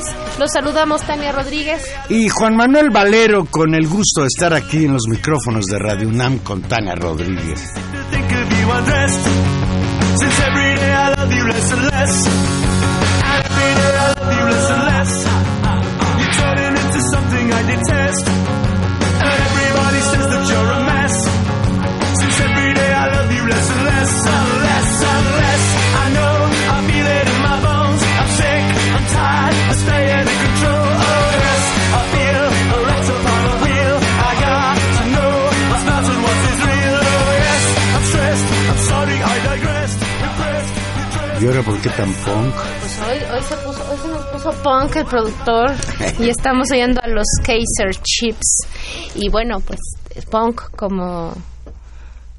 2016. Los saludamos Tania Rodríguez. Y Juan Manuel Valero, con el gusto de estar aquí en los micrófonos de Radio UNAM con Tania Rodríguez. to think of you undressed. Since every day I love you less and less. And every day I love you less and less. Qué tan punk? Pues hoy, hoy, se puso, hoy se nos puso punk el productor y estamos oyendo a los Kaiser Chips. Y bueno, pues punk como,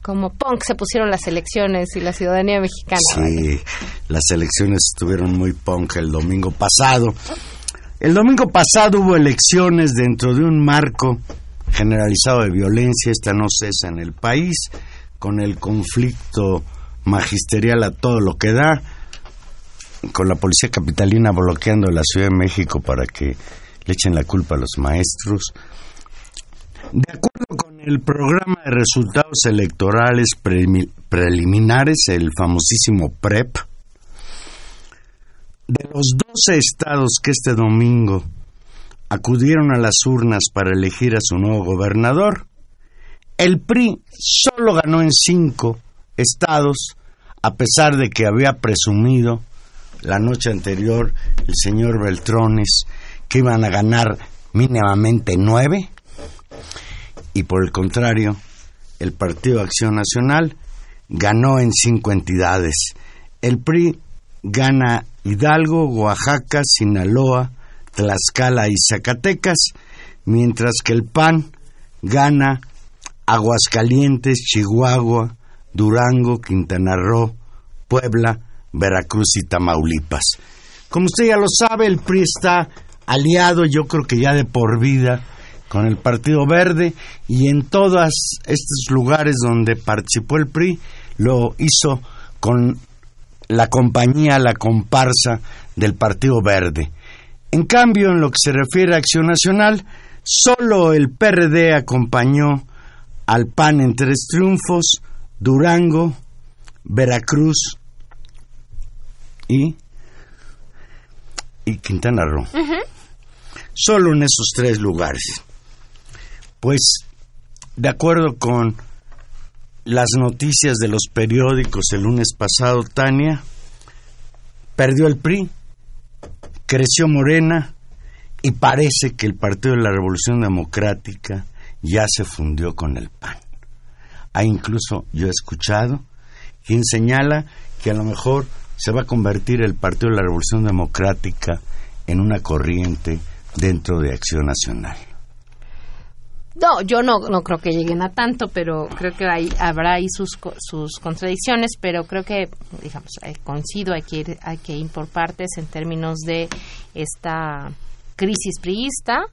como punk se pusieron las elecciones y la ciudadanía mexicana. Sí, las elecciones estuvieron muy punk el domingo pasado. El domingo pasado hubo elecciones dentro de un marco generalizado de violencia, esta no cesa en el país, con el conflicto magisterial a todo lo que da, con la policía capitalina bloqueando la Ciudad de México para que le echen la culpa a los maestros. De acuerdo con el programa de resultados electorales preliminares, el famosísimo PREP, de los 12 estados que este domingo acudieron a las urnas para elegir a su nuevo gobernador, el PRI solo ganó en cinco estados, a pesar de que había presumido la noche anterior el señor Beltrones que iban a ganar mínimamente nueve, y por el contrario, el Partido Acción Nacional ganó en cinco entidades. El PRI gana Hidalgo, Oaxaca, Sinaloa, Tlaxcala y Zacatecas, mientras que el PAN gana Aguascalientes, Chihuahua, Durango, Quintana Roo, Puebla, Veracruz y Tamaulipas. Como usted ya lo sabe, el PRI está aliado, yo creo que ya de por vida, con el Partido Verde y en todos estos lugares donde participó el PRI lo hizo con la compañía, la comparsa del Partido Verde. En cambio, en lo que se refiere a Acción Nacional, solo el PRD acompañó al PAN en tres triunfos, Durango, Veracruz y, y Quintana Roo. Solo en esos tres lugares. Pues, de acuerdo con las noticias de los periódicos el lunes pasado, Tania, perdió el PRI, creció Morena y parece que el Partido de la Revolución Democrática ya se fundió con el PAN. Hay incluso, yo he escuchado, quien señala que a lo mejor se va a convertir el Partido de la Revolución Democrática en una corriente dentro de Acción Nacional. No, yo no, no creo que lleguen a tanto, pero creo que hay, habrá ahí sus, sus contradicciones, pero creo que, digamos, eh, coincido, hay que, ir, hay que ir por partes en términos de esta crisis priista,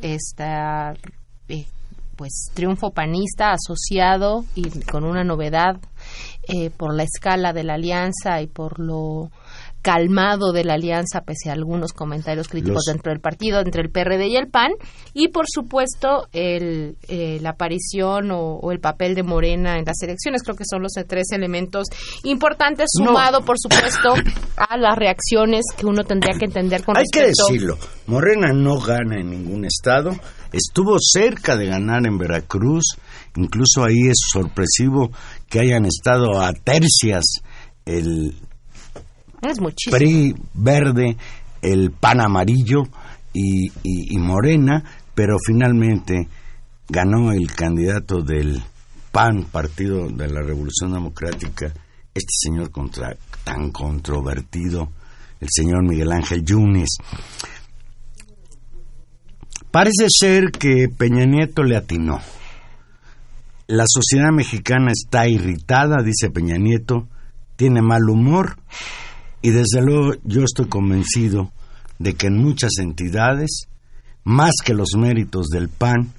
esta eh, pues triunfo panista asociado y con una novedad eh, por la escala de la alianza y por lo calmado de la alianza pese a algunos comentarios críticos Los- dentro del partido entre el PRD y el PAN y por supuesto el, eh, la aparición o, o el papel de Morena en las elecciones. Creo que son los tres elementos importantes No. sumado por supuesto a las reacciones que uno tendría que entender con Hay que decirlo, Morena no gana en ningún estado, estuvo cerca de ganar en Veracruz, incluso ahí es sorpresivo que hayan estado a tercias el es muchísimo PRI verde, el PAN amarillo y, Morena, pero finalmente ganó el candidato del PAN, Partido de la Revolución Democrática, este señor contra, tan controvertido, el señor Miguel Ángel Yunes. Parece ser que Peña Nieto le atinó. La sociedad mexicana está irritada, dice Peña Nieto, tiene mal humor y desde luego yo estoy convencido de que en muchas entidades, más que los méritos del PAN,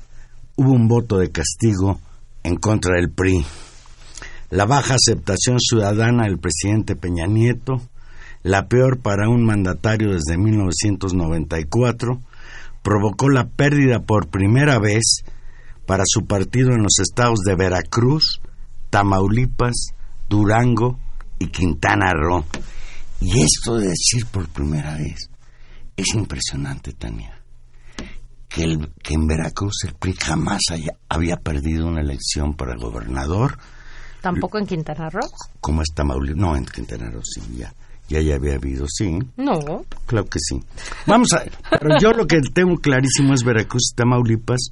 hubo un voto de castigo en contra del PRI. La baja aceptación ciudadana del presidente Peña Nieto, la peor para un mandatario desde 1994, provocó la pérdida por primera vez para su partido en los estados de Veracruz, Tamaulipas, Durango y Quintana Roo. Y esto de decir por primera vez es impresionante, Tania. Que, el- que en Veracruz el PRI jamás haya- había perdido una elección para gobernador, tampoco en Quintana Roo como es Tamaulipas. No, en Quintana Roo sí, ya, ya, ya había habido, sí. no Claro que sí. Vamos a. Pero yo lo que tengo clarísimo es Veracruz y Tamaulipas.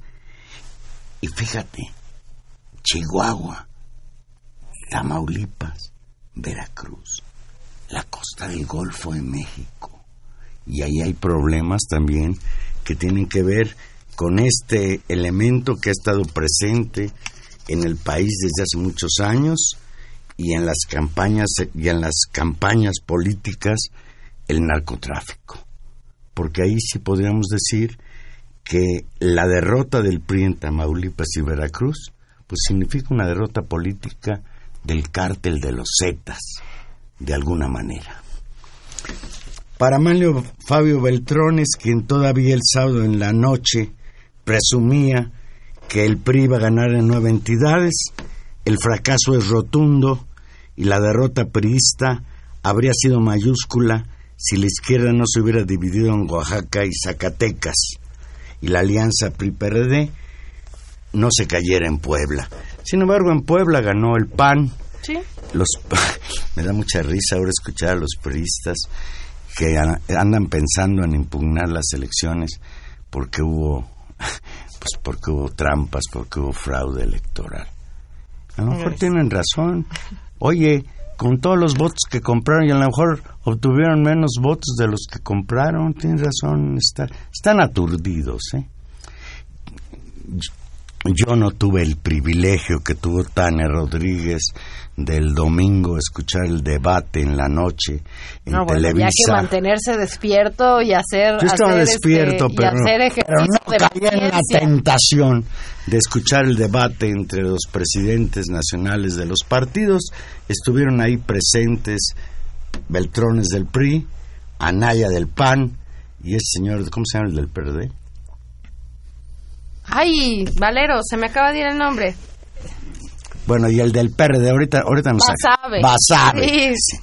Y fíjate, Chihuahua, Tamaulipas, Veracruz, la costa del Golfo de México. Y ahí hay problemas también que tienen que ver con este elemento que ha estado presente en el país desde hace muchos años y en las campañas y en las campañas políticas el narcotráfico. Porque ahí sí podríamos decir que la derrota del PRI en Tamaulipas y Veracruz pues significa una derrota política del cártel de los Zetas, de alguna manera. Para Manlio Fabio Beltrones, quien todavía el sábado en la noche presumía que el PRI iba a ganar en nueve entidades, el fracaso es rotundo y la derrota priista habría sido mayúscula si la izquierda no se hubiera dividido en Oaxaca y Zacatecas y la alianza PRI-PRD no se cayera en Puebla. Sin embargo, en Puebla ganó el PAN. Sí Los, me da mucha risa ahora escuchar a los priistas que an- andan pensando en impugnar las elecciones porque hubo pues porque hubo trampas, porque hubo fraude electoral. A lo mejor tienen razón. Oye, con todos los votos que compraron y a lo mejor obtuvieron menos votos de los que compraron, tienen razón, está- están aturdidos, ¿eh? Yo no tuve el privilegio que tuvo Tania Rodríguez del domingo escuchar el debate en la noche en no, bueno, Televisa. que mantenerse despierto y hacer. Yo estaba hacer, despierto, este, pero, hacer pero no de caía en la tentación de escuchar el debate entre los presidentes nacionales de los partidos. Estuvieron ahí presentes Beltrones del PRI, Anaya del PAN y ese señor, ¿cómo se llama el del PRD? Ay, Valero, se me acaba de ir el nombre. Bueno, y el del PRD, ahorita, ahorita no Basabe. Basabe. Sí.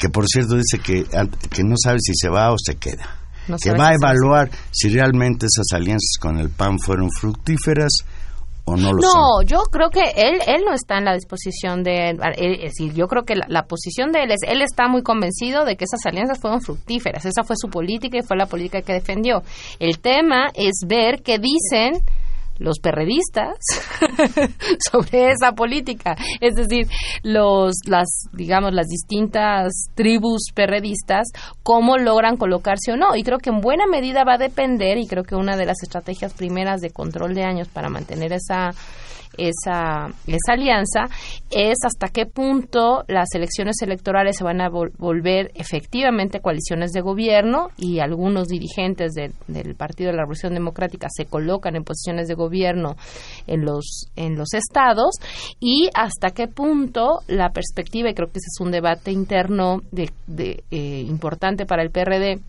Que por cierto dice que, que no sabe si se va o se queda. No que va a evaluar si realmente esas alianzas con el PAN fueron fructíferas o no lo son. No, yo creo que él él no está en la disposición de él, es decir, yo creo que la, la posición de él es él está muy convencido de que esas alianzas fueron fructíferas, esa fue su política y fue la política que defendió. El tema es ver qué dicen los perredistas sobre esa política, es decir, los las digamos las distintas tribus perredistas cómo logran colocarse o no. Y creo que en buena medida va a depender y creo que una de las estrategias primeras de control de años para mantener esa esa, esa alianza es hasta qué punto las elecciones electorales se van a volver efectivamente coaliciones de gobierno y algunos dirigentes del Partido de la Revolución Democrática se colocan en posiciones de gobierno en los, en los estados y hasta qué punto la perspectiva, y creo que ese es un debate interno de, de eh, importante para el PRD,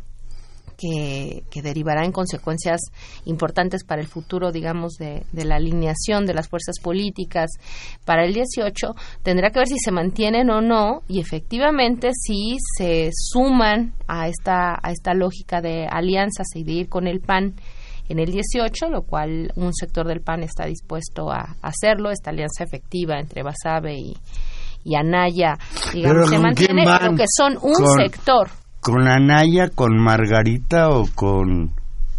que, derivará en consecuencias importantes para el futuro, digamos, de, la alineación de las fuerzas políticas para el 18, tendrá que ver si se mantienen o no y efectivamente si se suman a esta, a esta lógica de alianzas y de ir con el PAN en el 18, lo cual un sector del PAN está dispuesto a hacerlo, esta alianza efectiva entre Basabe y, y Anaya, digamos, se mantiene, pero que son un sector ¿Con Anaya, con Margarita o con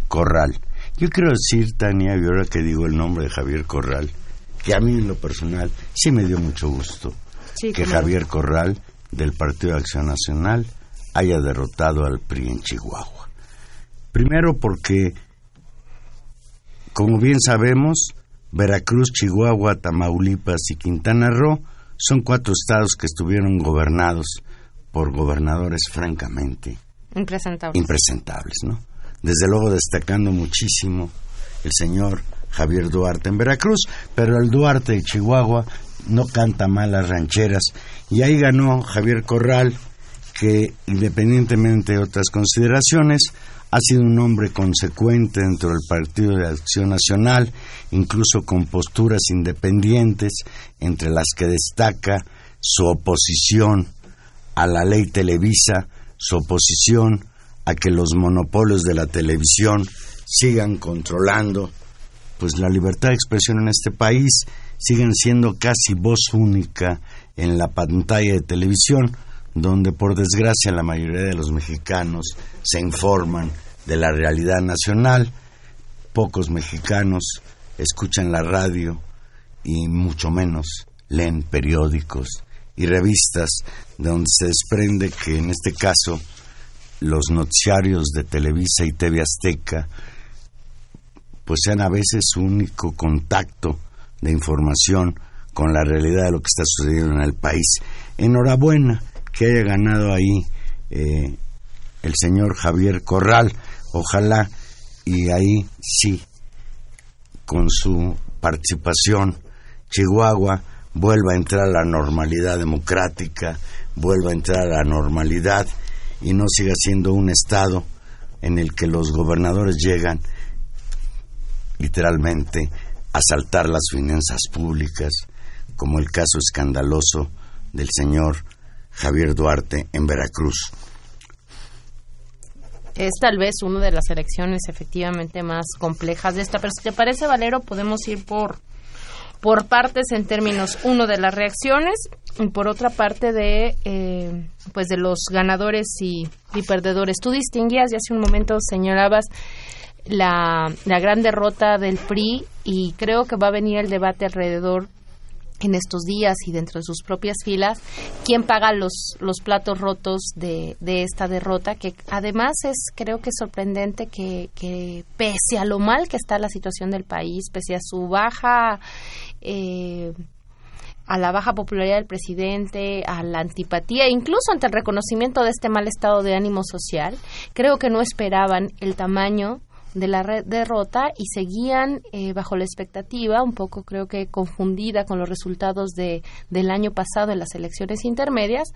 Corral? Yo quiero decir, Tania, y ahora que digo el nombre de Javier Corral, que a mí en lo personal sí me dio mucho gusto que Javier Corral del Partido de Acción Nacional haya derrotado al PRI en Chihuahua. Primero porque, como bien sabemos, Veracruz, Chihuahua, Tamaulipas y Quintana Roo son cuatro estados que estuvieron gobernados por gobernadores francamente impresentables. impresentables, ¿no? Desde luego destacando muchísimo el señor Javier Duarte en Veracruz, pero el Duarte de Chihuahua no canta mal las rancheras y ahí ganó Javier Corral que independientemente de otras consideraciones ha sido un hombre consecuente dentro del Partido de Acción Nacional, incluso con posturas independientes, entre las que destaca su oposición a la ley Televisa, su oposición a que los monopolios de la televisión sigan controlando pues la libertad de expresión en este país, siguen siendo casi voz única en la pantalla de televisión, donde por desgracia la mayoría de los mexicanos se informan de la realidad nacional, pocos mexicanos escuchan la radio y mucho menos leen periódicos y revistas donde se desprende que en este caso los noticiarios de Televisa y TV Azteca pues sean a veces su único contacto de información con la realidad de lo que está sucediendo en el país. Enhorabuena que haya ganado ahí eh, el señor Javier Corral. Ojalá y ahí sí, con su participación, Chihuahua vuelva a entrar la normalidad democrática, vuelva a entrar a la normalidad y no siga siendo un Estado en el que los gobernadores llegan literalmente a saltar las finanzas públicas, como el caso escandaloso del señor Javier Duarte en Veracruz. Es tal vez una de las elecciones efectivamente más complejas de esta, pero si te parece, Valero, podemos ir por por partes en términos uno de las reacciones y por otra parte de eh, pues de los ganadores y, perdedores. Tú distinguías y hace un momento señalabas la, la gran derrota del PRI y creo que va a venir el debate alrededor en estos días y dentro de sus propias filas quién paga los, los platos rotos de, de esta derrota, que además es creo que sorprendente que, que pese a lo mal que está la situación del país, pese a su baja eh, a la baja popularidad del presidente, a la antipatía, incluso ante el reconocimiento de este mal estado de ánimo social, creo que no esperaban el tamaño de la derrota y seguían eh, bajo la expectativa, un poco creo que confundida con los resultados de, del año pasado en las elecciones intermedias,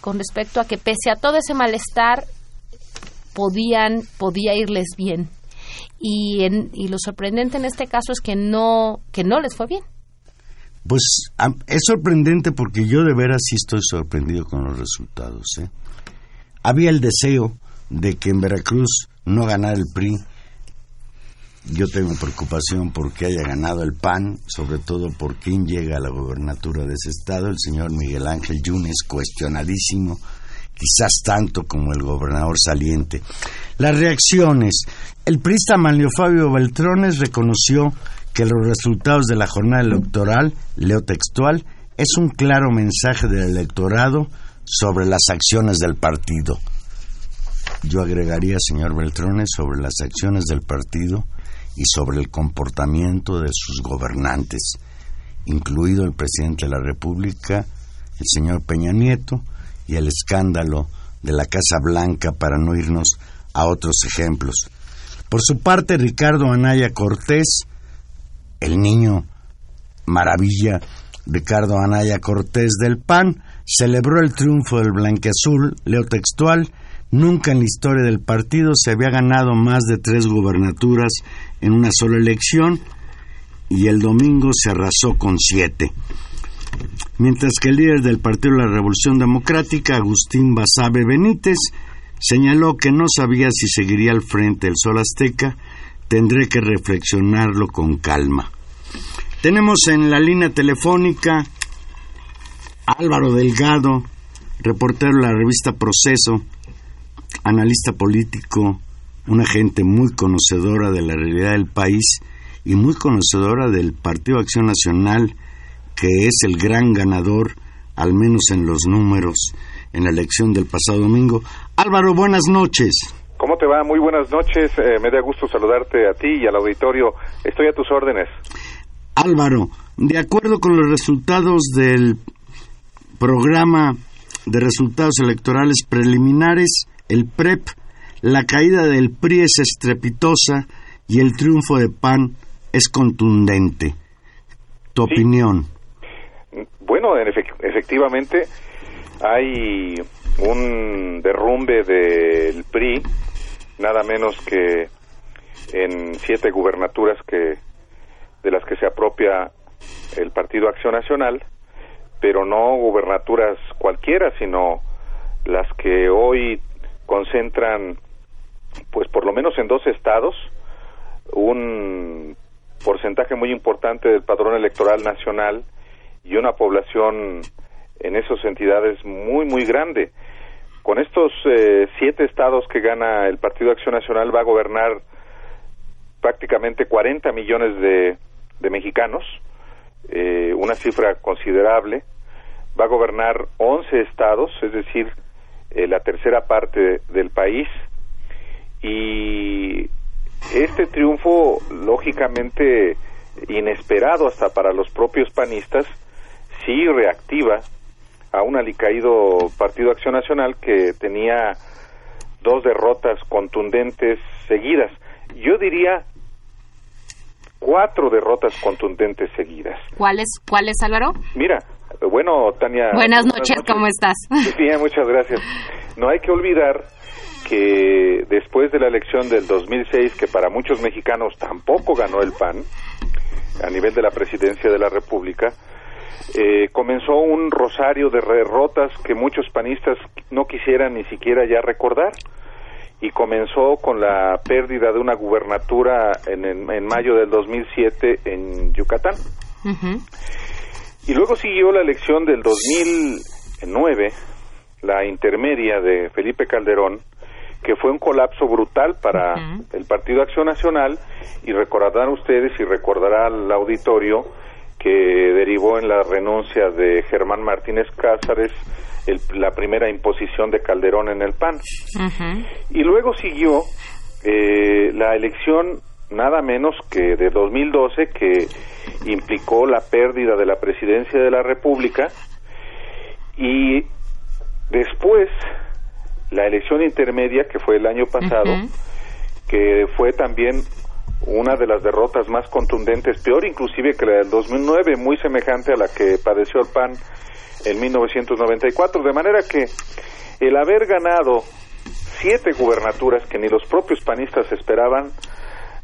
con respecto a que pese a todo ese malestar podían podía irles bien. Y, en, y lo sorprendente en este caso es que no que no les fue bien pues es sorprendente porque yo de veras sí estoy sorprendido con los resultados. ¿eh? Había el deseo de que en Veracruz no ganara el PRI. Yo tengo preocupación porque haya ganado el PAN, sobre todo por quién llega a la gobernatura de ese estado, el señor Miguel Ángel Yunes, cuestionadísimo, quizás tanto como el gobernador saliente. Las reacciones. El prista Manlio Fabio Beltrones reconoció que los resultados de la jornada electoral, leo textual, es un claro mensaje del electorado sobre las acciones del partido. Yo agregaría, señor Beltrones, sobre las acciones del partido y sobre el comportamiento de sus gobernantes, incluido el presidente de la República, el señor Peña Nieto, y el escándalo de la Casa Blanca para no irnos a otros ejemplos. Por su parte, Ricardo Anaya Cortés, el niño maravilla Ricardo Anaya Cortés del PAN, celebró el triunfo del blanqueazul, leo textual, nunca en la historia del partido se había ganado más de tres gubernaturas en una sola elección y el domingo se arrasó con siete. Mientras que el líder del Partido de la Revolución Democrática, Agustín Basabe Benítez, señaló que no sabía si seguiría al frente del Sol Azteca, tendré que reflexionarlo con calma. Tenemos en la línea telefónica Álvaro Delgado, reportero de la revista Proceso, analista político, una gente muy conocedora de la realidad del país y muy conocedora del Partido Acción Nacional, que es el gran ganador, al menos en los números, en la elección del pasado domingo. Álvaro, buenas noches. ¿Cómo te va? Muy buenas noches. Eh, me da gusto saludarte a ti y al auditorio. Estoy a tus órdenes. Álvaro, de acuerdo con los resultados del programa de resultados electorales preliminares, el PREP, la caída del PRI es estrepitosa y el triunfo de PAN es contundente. ¿Tu opinión? Bueno, efectivamente hay un derrumbe del PRI, nada menos que en siete gubernaturas que de las que se apropia el Partido Acción Nacional, pero no gubernaturas cualquiera, sino las que hoy concentran, pues por lo menos en dos estados, un porcentaje muy importante del padrón electoral nacional y una población en esas entidades muy, muy grande. Con estos eh, siete estados que gana el Partido Acción Nacional va a gobernar prácticamente 40 millones de, mexicanos, eh, una cifra considerable. Va a gobernar 11 estados, es decir, eh, la tercera parte del país. Y este triunfo, lógicamente inesperado hasta para los propios panistas, sí reactiva a un alicaído Partido Acción Nacional que tenía dos derrotas contundentes seguidas. Yo diría cuatro derrotas contundentes seguidas. ¿Cuáles, cuáles Álvaro? Mira, bueno, Tania. Buenas noches, ¿cómo estás? Bien, muchas gracias. No hay que olvidar que después de la elección del 2006, que para muchos mexicanos tampoco ganó el PAN, a nivel de la presidencia de la República, eh, comenzó un rosario de derrotas que muchos panistas no quisieran ni siquiera ya recordar y comenzó con la pérdida de una gubernatura en, en, mayo del 2007 en Yucatán. Y luego siguió la elección del 2009, la intermedia de Felipe Calderón, que fue un colapso brutal para el Partido Acción Nacional y recordarán ustedes y recordará al auditorio que derivó en la renuncia de Germán Martínez Cázares, la primera imposición de Calderón en el PAN. Y luego siguió eh, la elección nada menos que de 2012 que implicó la pérdida de la presidencia de la República. Y después la elección intermedia que fue el año pasado que fue también una de las derrotas más contundentes, peor inclusive que la del 2009, muy semejante a la que padeció el PAN en 1994, de manera que el haber ganado siete gubernaturas que ni los propios panistas esperaban,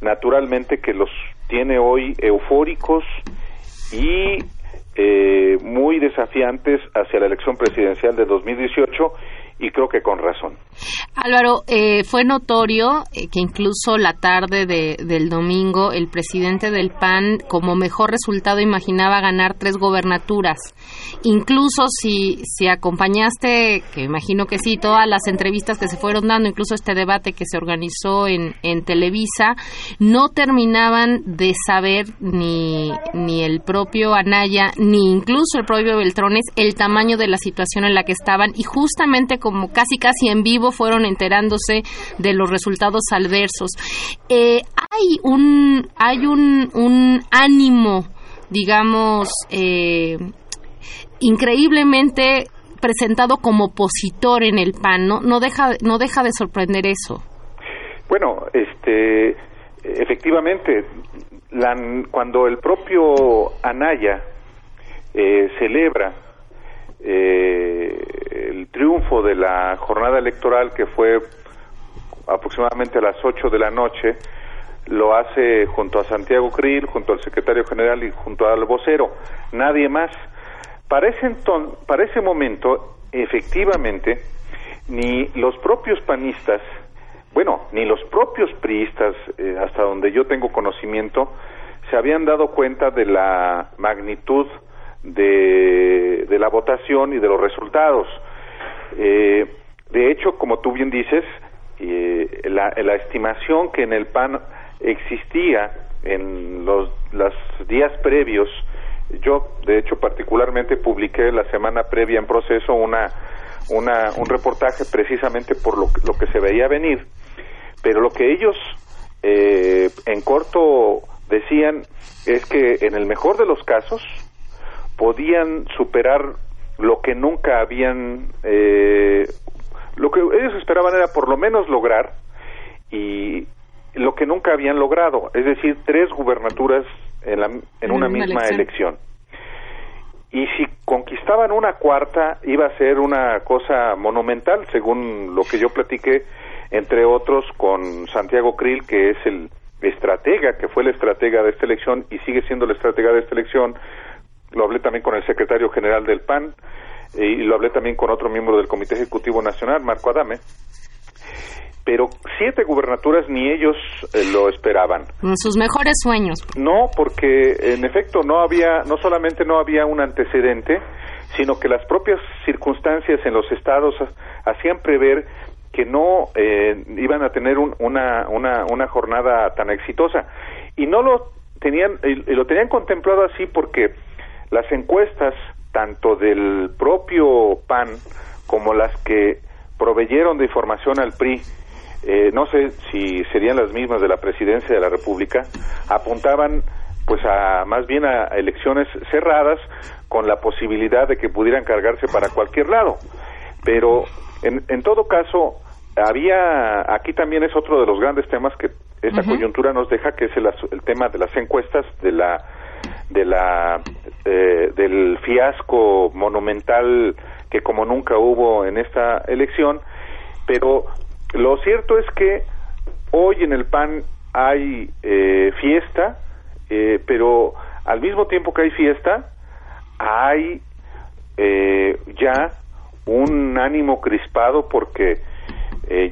naturalmente que los tiene hoy eufóricos y eh, muy desafiantes hacia la elección presidencial de 2018 y creo que con razón. Álvaro, eh, fue notorio eh, que incluso la tarde de, del domingo el presidente del PAN como mejor resultado imaginaba ganar tres gobernaturas. Incluso si, si acompañaste, que imagino que sí, todas las entrevistas que se fueron dando, incluso este debate que se organizó en, en Televisa, no terminaban de saber ni, ni el propio Anaya, ni incluso el propio Beltrones, el tamaño de la situación en la que estaban y justamente como casi casi en vivo fueron enterándose de los resultados adversos. Eh, hay un hay un, un ánimo, digamos, eh, increíblemente presentado como opositor en el PAN, ¿no? No deja, no deja de sorprender eso. Bueno, este, efectivamente, cuando el propio Anaya eh, celebra eh, el triunfo de la jornada electoral que fue aproximadamente a las 8 de la noche, lo hace junto a Santiago Krill, junto al secretario general y junto al vocero, nadie más. Para ese, para ese momento, efectivamente, ni los propios panistas, bueno, ni los propios priistas, eh, hasta donde yo tengo conocimiento, se habían dado cuenta de la magnitud de, de la votación y de los resultados. Eh, de hecho, como tú bien dices, eh, la, estimación que en el PAN existía en los, los días previos, yo de hecho particularmente publiqué la semana previa en proceso una, una, un reportaje precisamente por lo, lo que se veía venir, pero lo que ellos eh, en corto decían es que en el mejor de los casos podían superar lo que nunca habían eh, lo que ellos esperaban era por lo menos lograr y lo que nunca habían logrado es decir tres gubernaturas en, la, en una, misma elección. y si conquistaban una cuarta iba a ser una cosa monumental según lo que yo platiqué entre otros con Santiago Krill que es el estratega que fue el estratega de esta elección y sigue siendo el estratega de esta elección lo hablé también con el secretario general del PAN y lo hablé también con otro miembro del Comité Ejecutivo Nacional, Marco Adame. Pero siete gubernaturas ni ellos eh, lo esperaban. Sus mejores sueños. No, porque en efecto no había, no solamente no había un antecedente, sino que las propias circunstancias en los estados hacían prever que no eh, iban a tener una, una, una jornada tan exitosa. Y no lo tenían, y lo tenían contemplado así porque las encuestas, tanto del propio PAN como las que proveyeron de información al PRI, eh, no sé si serían las mismas de la presidencia de la República, apuntaban pues a más bien a elecciones cerradas con la posibilidad de que pudieran cargarse para cualquier lado. Pero en, en todo caso, había, aquí también es otro de los grandes temas que esta coyuntura nos deja, que es el, el tema de las encuestas, de la de la eh, del fiasco monumental que como nunca hubo en esta elección pero lo cierto es que hoy en el PAN hay eh, fiesta eh, pero al mismo tiempo que hay fiesta hay ya un ánimo crispado porque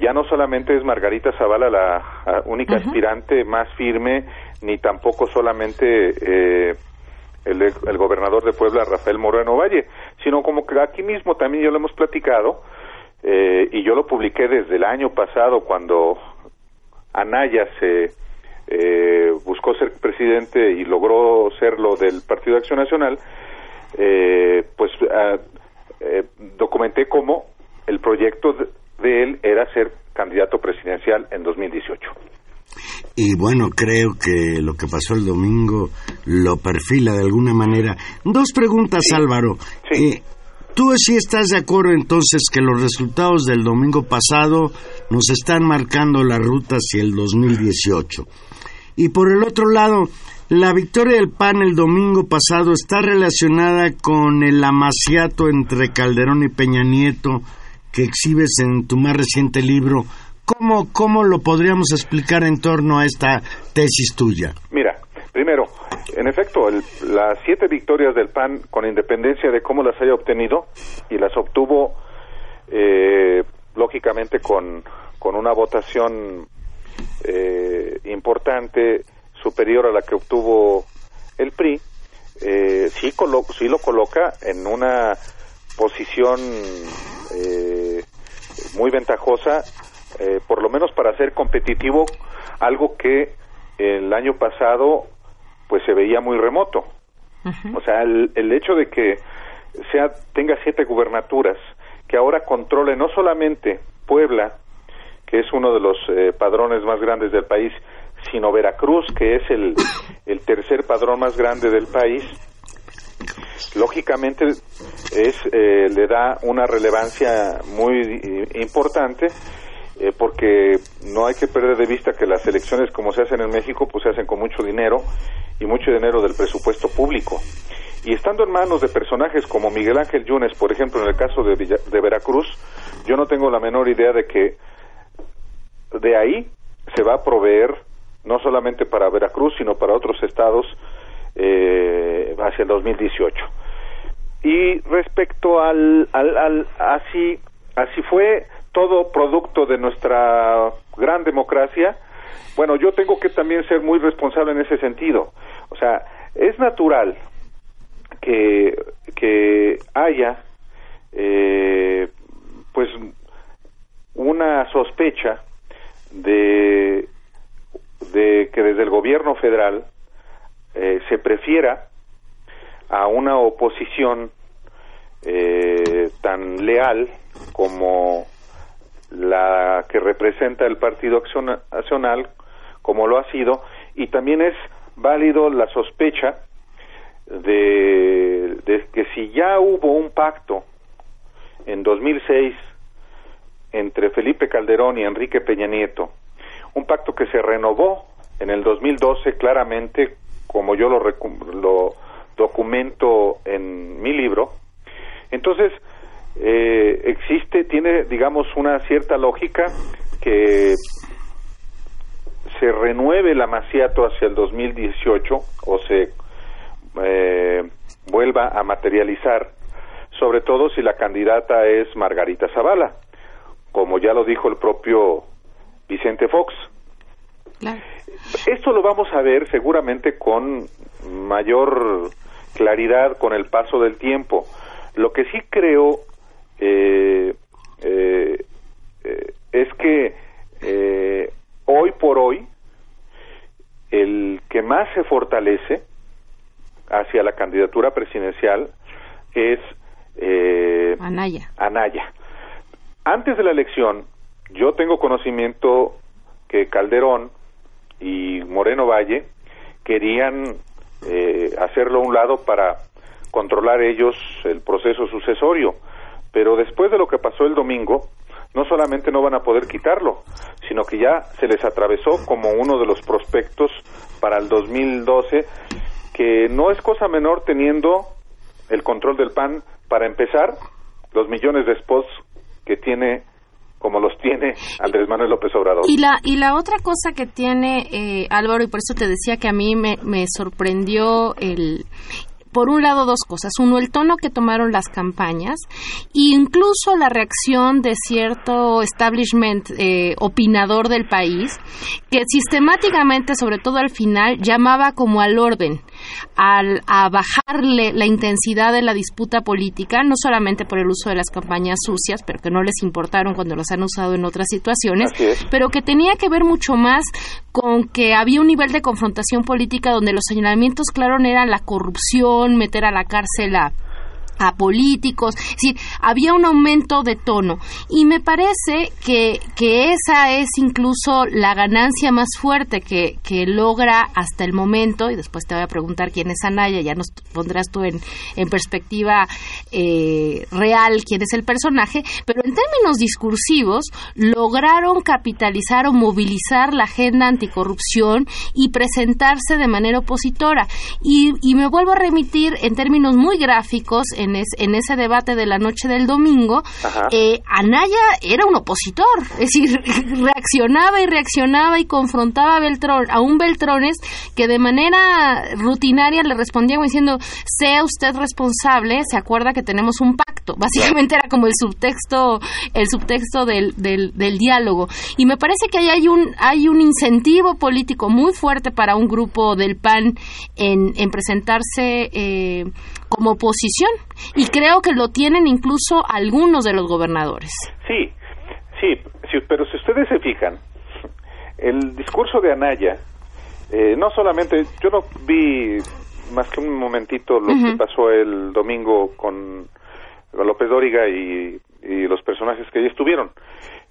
ya no solamente es Margarita Zavala la única aspirante más firme ni tampoco solamente eh, el, el, gobernador de Puebla, Rafael Moreno Valle, sino como que aquí mismo también ya lo hemos platicado, eh, y yo lo publiqué desde el año pasado cuando Anaya se eh, buscó ser presidente y logró serlo del Partido de Acción Nacional, eh, pues ah, documenté cómo el proyecto de él era ser candidato presidencial en 2018. Y bueno, creo que lo que pasó el domingo lo perfila de alguna manera. Dos preguntas, Álvaro. Eh, ¿Tú sí estás de acuerdo entonces que los resultados del domingo pasado nos están marcando la ruta hacia el 2018? Y por el otro lado, la victoria del PAN el domingo pasado está relacionada con el amaciato entre Calderón y Peña Nieto que exhibes en tu más reciente libro ¿Cómo, ¿Cómo lo podríamos explicar en torno a esta tesis tuya? Mira, primero, en efecto, el, las siete victorias del PAN, con independencia de cómo las haya obtenido, y las obtuvo eh, lógicamente con, con una votación eh, importante superior a la que obtuvo el PRI, eh, sí, colo sí lo coloca en una posición eh, muy ventajosa, por lo menos para ser competitivo, algo que el año pasado pues se veía muy remoto. O sea, el, el hecho de que sea tenga siete gubernaturas, que ahora controle no solamente Puebla, que es uno de los eh, padrones más grandes del país, sino Veracruz, que es el, el tercer padrón más grande del país, lógicamente es eh, le da una relevancia muy eh, importante eh, porque no hay que perder de vista que las elecciones como se hacen en México pues se hacen con mucho dinero y mucho dinero del presupuesto público. Y estando en manos de personajes como Miguel Ángel Yunes por ejemplo en el caso de, Villa- de Veracruz yo no tengo la menor idea de que de ahí se va a proveer no solamente para Veracruz sino para otros estados eh, hacia el 2018 y respecto al, al, al así así fue todo producto de nuestra gran democracia bueno yo tengo que también ser muy responsable en ese sentido. O sea es natural que que haya eh, pues una sospecha de de que desde el gobierno federal eh, se prefiera a una oposición eh, tan leal como la que representa el Partido Accion- Nacional, como lo ha sido, y también es válido la sospecha de, de que si ya hubo un pacto en 2006 entre Felipe Calderón y Enrique Peña Nieto, un pacto que se renovó en el 2012 claramente, como yo lo, lo documento en mi libro. Entonces, eh, existe, tiene, digamos, una cierta lógica que se renueve el amaciato hacia el 2018 o se eh, vuelva a materializar, sobre todo si la candidata es Margarita Zavala, como ya lo dijo el propio Vicente Fox. Claro. Esto lo vamos a ver seguramente con mayor claridad con el paso del tiempo. Lo que sí creo eh, eh, eh, es que eh, hoy por hoy el que más se fortalece hacia la candidatura presidencial es eh, Anaya. Anaya. Antes de la elección, yo tengo conocimiento que Calderón y Moreno Valle querían eh, hacerlo a un lado para controlar ellos el proceso sucesorio. Pero después de lo que pasó el domingo, no solamente no van a poder quitarlo, sino que ya se les atravesó como uno de los prospectos para el 2012, que no es cosa menor teniendo el control del PAN para empezar los millones de spots que tiene como los tiene Andrés Manuel López Obrador. Y la, y la otra cosa que tiene eh, Álvaro, y por eso te decía que a mí me, me sorprendió el... Por un lado, dos cosas. Uno, el tono que tomaron las campañas e incluso la reacción de cierto establishment eh, opinador del país que sistemáticamente, sobre todo al final, llamaba como al orden, al, a bajarle la intensidad de la disputa política, no solamente por el uso de las campañas sucias, pero que no les importaron cuando las han usado en otras situaciones, pero que tenía que ver mucho más con que había un nivel de confrontación política donde los señalamientos, claro, eran la corrupción, meter a la cárcel a a políticos, es decir, había un aumento de tono y me parece que, que esa es incluso la ganancia más fuerte que, que logra hasta el momento, y después te voy a preguntar quién es Anaya, ya nos pondrás tú en, en perspectiva eh, real quién es el personaje, pero en términos discursivos lograron capitalizar o movilizar la agenda anticorrupción y presentarse de manera opositora. Y, y me vuelvo a remitir en términos muy gráficos en en, en ese debate de la noche del domingo, eh, Anaya era un opositor, es decir, reaccionaba y reaccionaba y confrontaba a, Beltrón, a un Beltrones que de manera rutinaria le respondía diciendo, sea usted responsable, se acuerda que tenemos un pacto. Básicamente era como el subtexto, el subtexto del, del, diálogo. Y me parece que ahí hay un, hay un incentivo político muy fuerte para un grupo del PAN en, en presentarse eh, como oposición. Y creo que lo tienen incluso algunos de los gobernadores. Sí, sí, sí pero si ustedes se fijan, el discurso de Anaya, eh, no solamente, yo no vi más que un momentito lo que pasó el domingo con López Dóriga y, los personajes que allí estuvieron.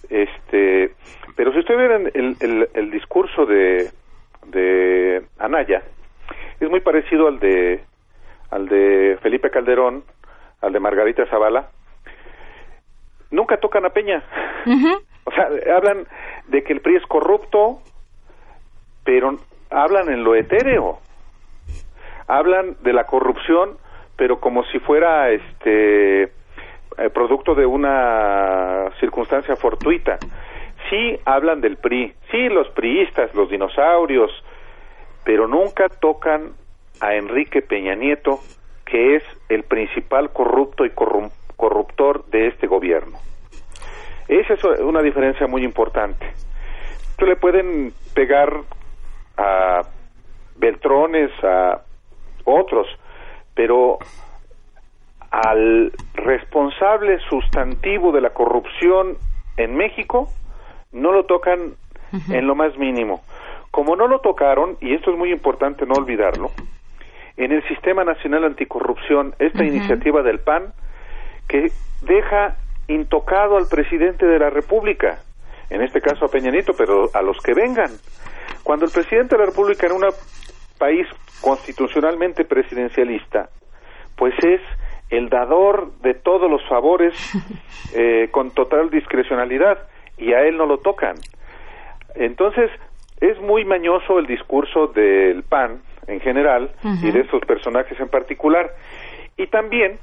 Este, pero si ustedes ven el, el, discurso de, de Anaya, es muy parecido al de al de Felipe Calderón, al de Margarita Zavala. Nunca tocan a Peña. O sea, hablan de que el PRI es corrupto, pero hablan en lo etéreo hablan de la corrupción, pero como si fuera este eh, producto de una circunstancia fortuita. Sí hablan del PRI, sí los priistas, los dinosaurios, pero nunca tocan a Enrique Peña Nieto, que es el principal corrupto y corruptor de este gobierno. Esa es una diferencia muy importante. Tú le pueden pegar a Beltrones, a otros, pero al responsable sustantivo de la corrupción en México no lo tocan en lo más mínimo. Como no lo tocaron, y esto es muy importante no olvidarlo, en el Sistema Nacional Anticorrupción, esta iniciativa del PAN, que deja intocado al presidente de la República, en este caso a Peñanito, pero a los que vengan. Cuando el presidente de la República en un país constitucionalmente presidencialista, pues es el dador de todos los favores eh, con total discrecionalidad y a él no lo tocan. Entonces, es muy mañoso el discurso del PAN en general y de esos personajes en particular. Y también,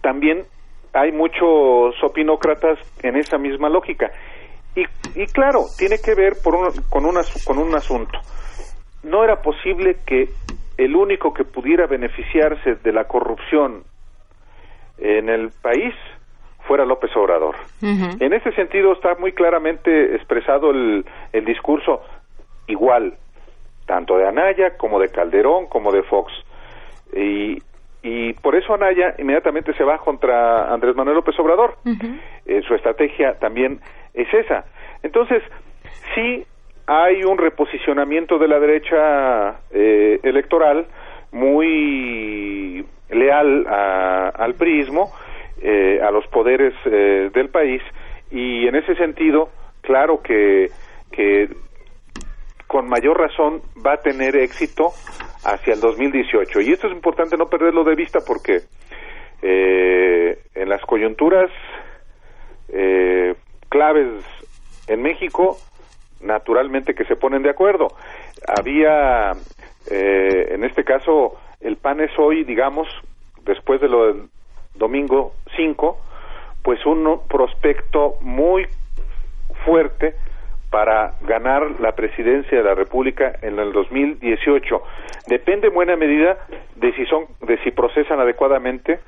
también hay muchos opinócratas en esa misma lógica. Y, y claro, tiene que ver por con, una, con un asunto no era posible que el único que pudiera beneficiarse de la corrupción en el país fuera López Obrador. En ese sentido está muy claramente expresado el, el discurso igual, tanto de Anaya como de Calderón como de Fox. Y, y por eso Anaya inmediatamente se va contra Andrés Manuel López Obrador. Eh, su estrategia también es esa. Entonces, sí hay un reposicionamiento de la derecha eh, electoral muy leal al prismo, eh, a los poderes eh, del país, y en ese sentido, claro que, que con mayor razón va a tener éxito hacia el 2018. Y esto es importante no perderlo de vista porque en las coyunturas claves en México naturalmente que se ponen de acuerdo. Había, eh, en este caso, el PAN es hoy, digamos, después de lo del domingo 5, pues un prospecto muy fuerte para ganar la presidencia de la República en el 2018. Depende en buena medida de si son de si procesan adecuadamente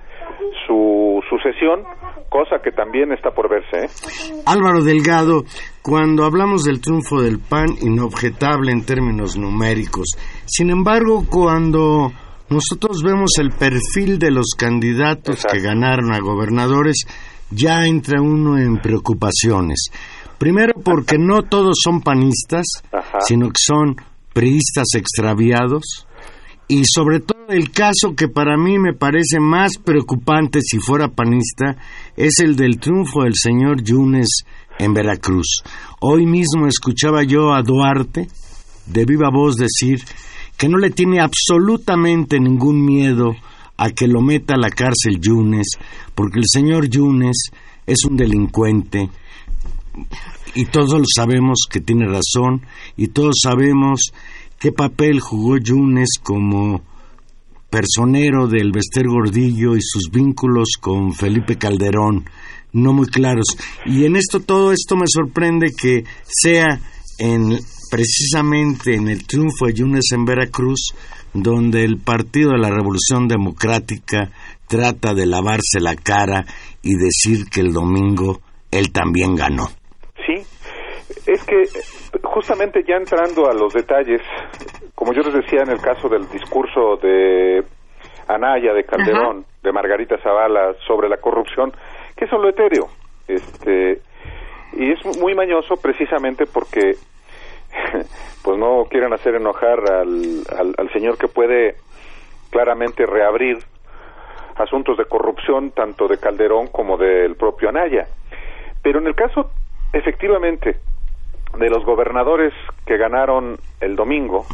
su sucesión, cosa que también está por verse. ¿eh? Álvaro Delgado, cuando hablamos del triunfo del PAN, inobjetable en términos numéricos. Sin embargo, cuando nosotros vemos el perfil de los candidatos que ganaron a gobernadores, ya entra uno en preocupaciones. Primero porque no todos son panistas, sino que son priistas extraviados. Y sobre todo el caso que para mí me parece más preocupante si fuera panista es el del triunfo del señor Yunes en Veracruz. Hoy mismo escuchaba yo a Duarte de viva voz decir que no le tiene absolutamente ningún miedo a que lo meta a la cárcel Yunes, porque el señor Yunes es un delincuente y todos sabemos que tiene razón y todos sabemos qué papel jugó Yunes como personero del Bester Gordillo y sus vínculos con Felipe Calderón no muy claros. Y en esto, todo esto me sorprende que sea en precisamente en el triunfo de Yunes en Veracruz, donde el Partido de la Revolución Democrática trata de lavarse la cara y decir que el domingo él también ganó. Sí, es que justamente ya entrando a los detalles, como yo les decía en el caso del discurso de Anaya, de Calderón, de Margarita Zavala sobre la corrupción, que es lo etéreo. Este, y es muy mañoso precisamente porque pues no quieren hacer enojar al, al, señor que puede claramente reabrir asuntos de corrupción tanto de Calderón como del propio Anaya. Pero en el caso, efectivamente, de los gobernadores que ganaron el domingo,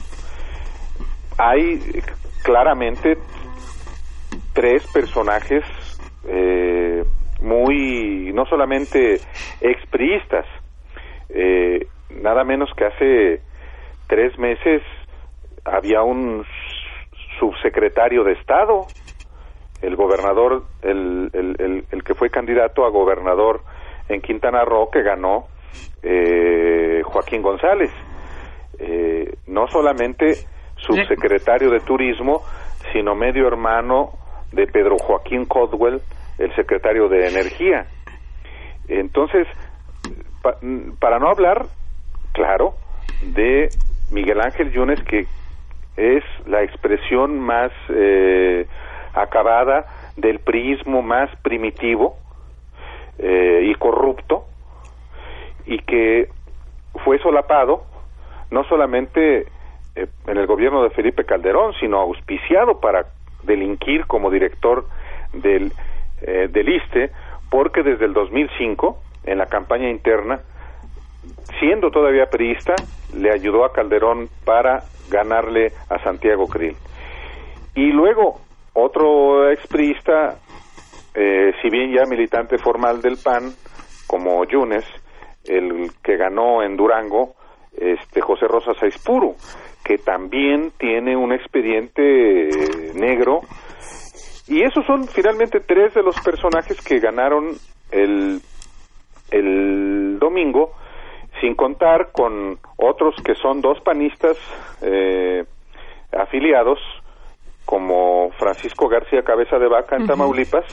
hay claramente tres personajes eh, muy, no solamente expriistas, eh, nada menos que hace tres meses había un subsecretario de Estado, el gobernador, el, el, el, que fue candidato a gobernador en Quintana Roo, que ganó eh, Joaquín González. Eh, no solamente subsecretario de Turismo, sino medio hermano de Pedro Joaquín Codwell, el secretario de Energía. Entonces, para no hablar, claro, de Miguel Ángel Yunes, que es la expresión más eh, acabada del priismo más primitivo eh, y corrupto, y que fue solapado no solamente eh, en el gobierno de Felipe Calderón, sino auspiciado para delinquir como director del, eh, del ISTE, porque desde el 2005, en la campaña interna, siendo todavía priista, le ayudó a Calderón para ganarle a Santiago Krill. Y luego, otro expriista, eh, si bien ya militante formal del PAN, como Yunes, el que ganó en Durango, este José Rosa Saispuru, que también tiene un expediente negro. Y esos son finalmente tres de los personajes que ganaron el, el domingo, sin contar con otros que son dos panistas eh, afiliados, como Francisco García Cabeza de Vaca en Tamaulipas,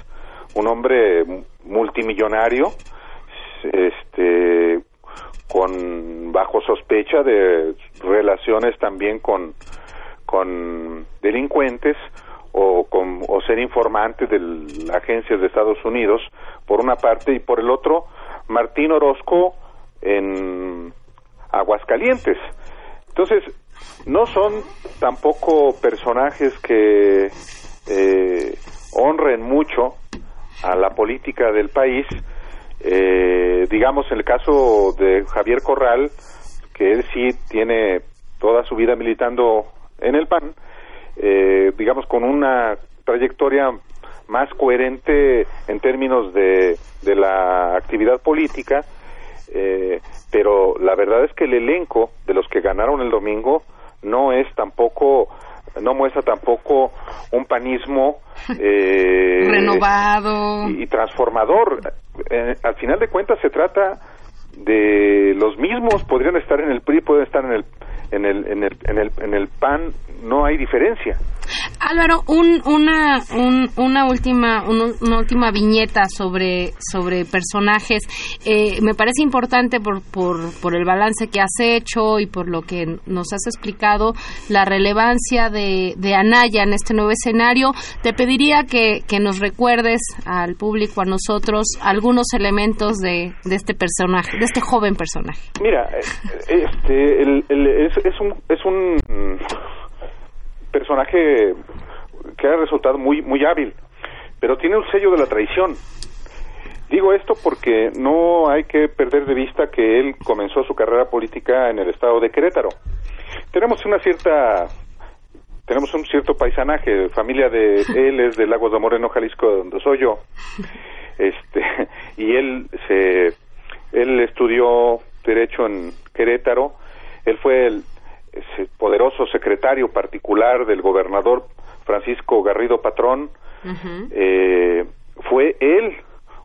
un hombre multimillonario, este con bajo sospecha de relaciones también con con delincuentes o con o ser informante de agencias de Estados Unidos por una parte y por el otro Martín Orozco en Aguascalientes. Entonces no son tampoco personajes que eh, honren mucho a la política del país eh, digamos, el caso de Javier Corral, que él sí tiene toda su vida militando en el PAN, eh, digamos, con una trayectoria más coherente en términos de, de la actividad política, eh, pero la verdad es que el elenco de los que ganaron el domingo no es tampoco no muestra tampoco un panismo eh, renovado y, transformador. Eh, al final de cuentas se trata de los mismos, podrían estar en el PRI, pueden estar en el en el, en el, en el, en el PAN no hay diferencia. Álvaro, un, una, una, última, una, última viñeta sobre, sobre personajes. Eh, me parece importante por, por, por, el balance que has hecho y por lo que nos has explicado, la relevancia de, de Anaya en este nuevo escenario. Te pediría que, que nos recuerdes al público, a nosotros, algunos elementos de, de este personaje, de este joven personaje. Mira, eh, este, el, es, un, es un personaje que ha resultado muy, muy hábil, pero tiene un sello de la traición. Digo esto porque no hay que perder de vista que él comenzó su carrera política en el estado de Querétaro. Tenemos una cierta tenemos un cierto paisanaje, familia de él es de Lagos de Moreno, Jalisco, donde soy yo. Este, y él se él estudió derecho en Querétaro, él fue el poderoso secretario particular del gobernador Francisco Garrido Patrón, eh, fue él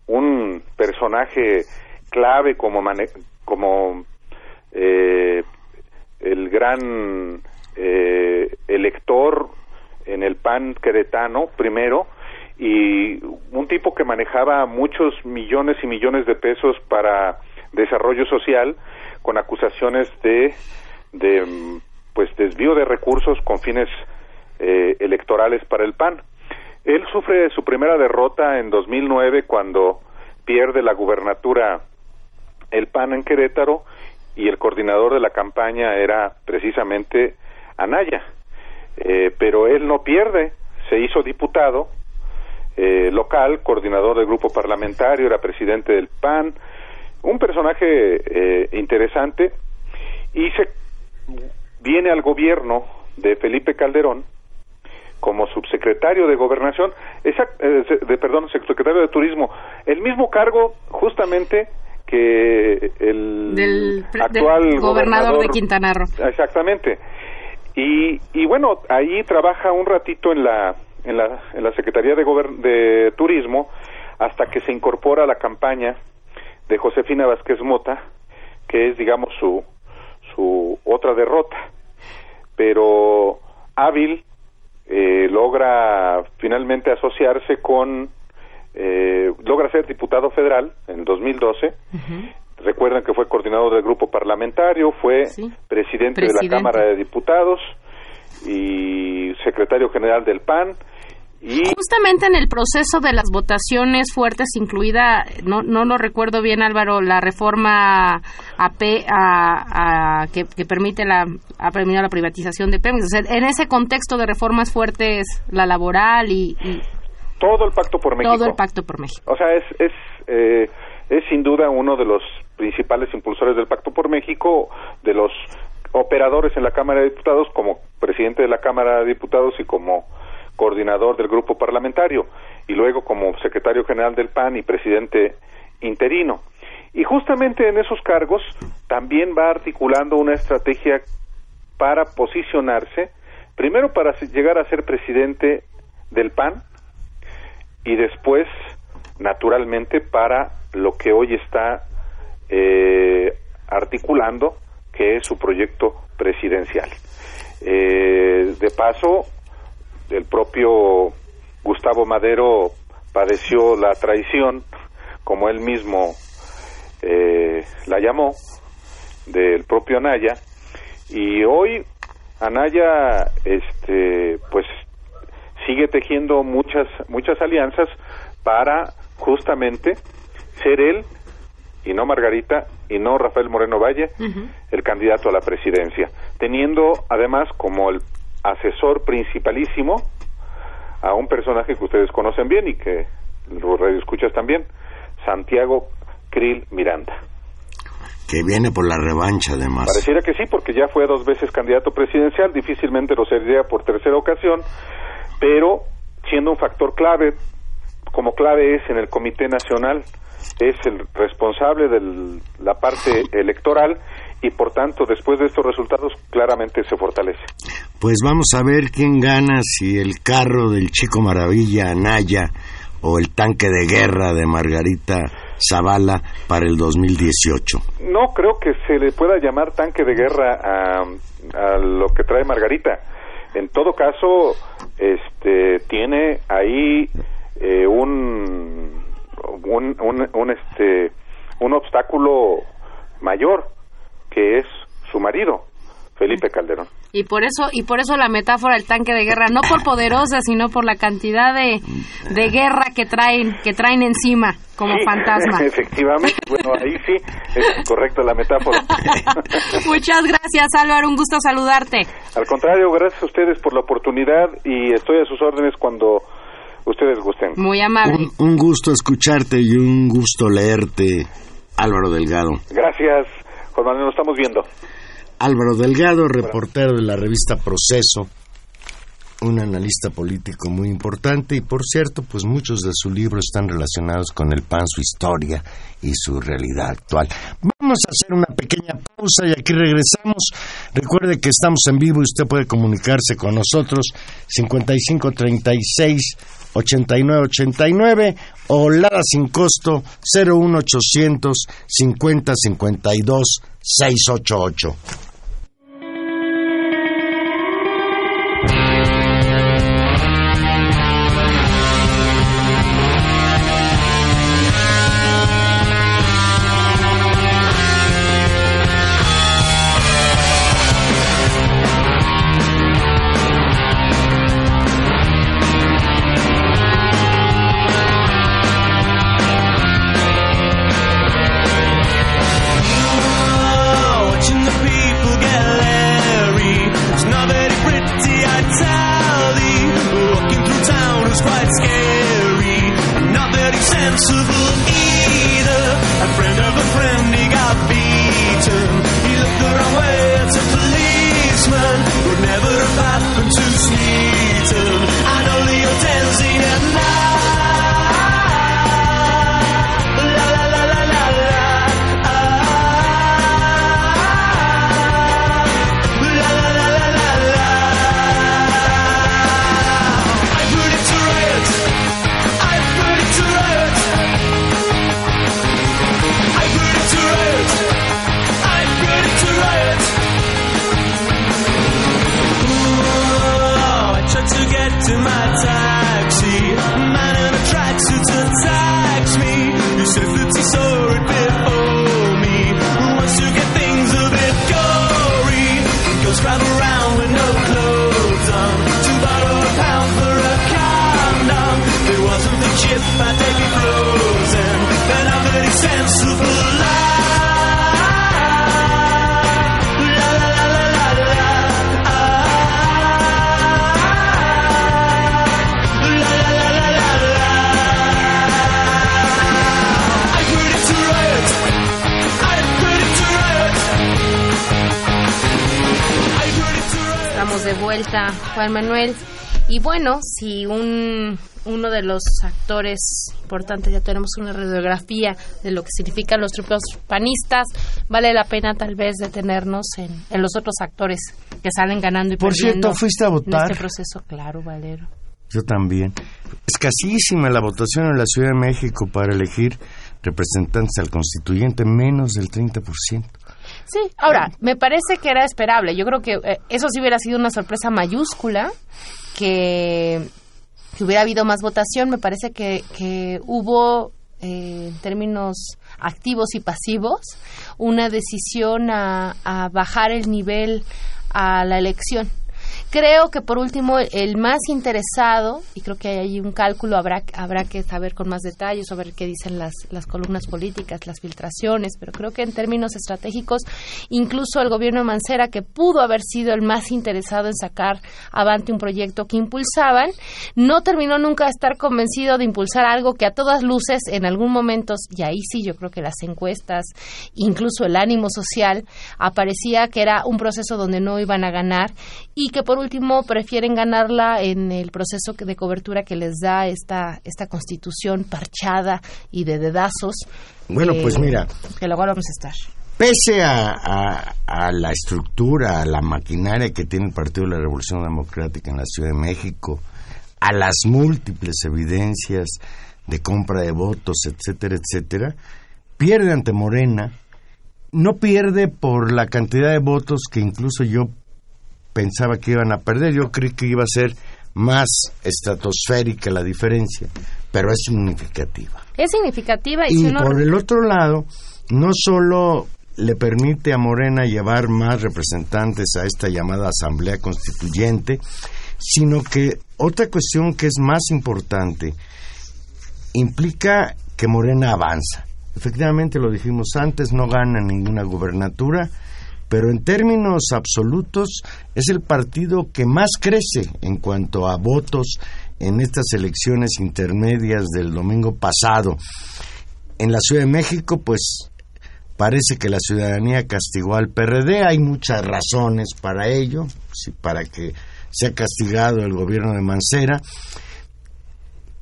un personaje clave como como eh, el gran eh, elector en el PAN queretano primero y un tipo que manejaba muchos millones y millones de pesos para desarrollo social con acusaciones de de pues desvío de recursos con fines eh, electorales para el PAN. Él sufre su primera derrota en 2009 cuando pierde la gubernatura el PAN en Querétaro y el coordinador de la campaña era precisamente Anaya. Eh, pero él no pierde, se hizo diputado eh, local, coordinador del grupo parlamentario, era presidente del PAN, un personaje eh, interesante y se viene al gobierno de Felipe Calderón como subsecretario de gobernación, de, perdón, subsecretario de turismo, el mismo cargo justamente que el actual gobernador, de Quintana Roo. Exactamente. Y, y bueno, ahí trabaja un ratito en la, en la, en la Secretaría de, de Turismo hasta que se incorpora a la campaña de Josefina Vázquez Mota, que es, digamos, su, su otra derrota. Pero hábil, eh, logra finalmente asociarse con eh, logra ser diputado federal en 2012. Recuerden que fue coordinador del grupo parlamentario, fue presidente, de la Cámara de Diputados y secretario general del PAN. Y Justamente en el proceso de las votaciones fuertes, incluida, no, no lo recuerdo bien Álvaro, la reforma AP a, que, permite la, ha permitido la privatización de Pemex. en ese contexto de reformas fuertes, la laboral y todo el Pacto por México. Todo el Pacto por México. O sea, es, es, eh, es sin duda uno de los principales impulsores del Pacto por México, de los operadores en la Cámara de Diputados, como presidente de la Cámara de Diputados y como coordinador del grupo parlamentario, y luego como secretario general del PAN y presidente interino. Y justamente en esos cargos también va articulando una estrategia para posicionarse, primero para llegar a ser presidente del PAN, y después, naturalmente, para lo que hoy está eh, articulando, que es su proyecto presidencial. Eh, de paso, el propio Gustavo Madero padeció la traición, como él mismo eh, la llamó, del propio Anaya, y hoy Anaya, este, pues sigue tejiendo muchas muchas alianzas para justamente ser él y no Margarita y no Rafael Moreno Valle el candidato a la presidencia, teniendo además como el asesor principalísimo a un personaje que ustedes conocen bien y que los escuchas también, Santiago Krill Miranda. Que viene por la revancha, además. Pareciera que sí, porque ya fue dos veces candidato presidencial, difícilmente lo sería por tercera ocasión, pero siendo un factor clave, como clave es en el Comité Nacional, es el responsable de la parte electoral y por tanto después de estos resultados claramente se fortalece. Pues vamos a ver quién gana, si el carro del chico maravilla Anaya o el tanque de guerra de Margarita Zavala para el 2018. No creo que se le pueda llamar tanque de guerra a, a lo que trae Margarita en todo caso, este, tiene ahí eh, un, un, un, este, un obstáculo mayor, que es su marido, Felipe Calderón. Y por eso y por eso la metáfora del tanque de guerra, no por poderosa, sino por la cantidad de, de guerra que traen que traen encima como fantasma. Efectivamente, bueno, ahí sí es correcta la metáfora. Muchas gracias, Álvaro, un gusto saludarte. Al contrario, gracias a ustedes por la oportunidad y estoy a sus órdenes cuando ustedes gusten. Muy amable. Un, un gusto escucharte y un gusto leerte, Álvaro Delgado. Gracias, Juan nos estamos viendo. Álvaro Delgado, reportero de la revista Proceso, un analista político muy importante y por cierto, pues muchos de sus libros están relacionados con el PAN, su historia y su realidad actual. Vamos a hacer una pequeña pausa y aquí regresamos. Recuerde que estamos en vivo y usted puede comunicarse con nosotros 5536 8989 o Lara sin costo 01800 50 52 688. Juan Manuel. Y bueno, si un, uno de los actores importantes, ya tenemos una radiografía de lo que significan los triples panistas, vale la pena tal vez detenernos en, en los otros actores que salen ganando y Por cierto, ¿fuiste a en votar? este proceso, claro, Valero. Yo también. Escasísima la votación en la Ciudad de México para elegir representantes al constituyente, menos del 30%. Sí, ahora, me parece que era esperable. Yo creo que eh, eso sí hubiera sido una sorpresa mayúscula, que, hubiera habido más votación. Me parece que, que hubo, eh, en términos activos y pasivos, una decisión a, a bajar el nivel a la elección. Creo que por último el más interesado, y creo que hay ahí un cálculo, habrá, habrá que saber con más detalles sobre qué dicen las, las columnas políticas, las filtraciones, pero creo que en términos estratégicos, incluso el gobierno de Mancera, que pudo haber sido el más interesado en sacar avante un proyecto que impulsaban, no terminó nunca de estar convencido de impulsar algo que a todas luces en algún momento, y ahí sí yo creo que las encuestas, incluso el ánimo social, aparecía que era un proceso donde no iban a ganar y que por último prefieren ganarla en el proceso de cobertura que les da esta, esta constitución parchada y de dedazos. Bueno, pues mira, Que luego vamos a estar. pese a, a- a la estructura, a la maquinaria que tiene el Partido de la Revolución Democrática en la Ciudad de México, a las múltiples evidencias de compra de votos, etcétera, etcétera, pierde ante Morena, no pierde por la cantidad de votos que incluso yo pensaba que iban a perder, yo creí que iba a ser más estratosférica la diferencia, pero es significativa. Es significativa y, Y si uno... por el otro lado, no solo le permite a Morena llevar más representantes a esta llamada Asamblea Constituyente, sino que otra cuestión que es más importante implica que Morena avanza. Efectivamente, lo dijimos antes, no gana ninguna gubernatura, pero en términos absolutos es el partido que más crece en cuanto a votos en estas elecciones intermedias del domingo pasado. En la Ciudad de México, pues parece que la ciudadanía castigó al PRD, hay muchas razones para ello, para que se ha castigado el gobierno de Mancera.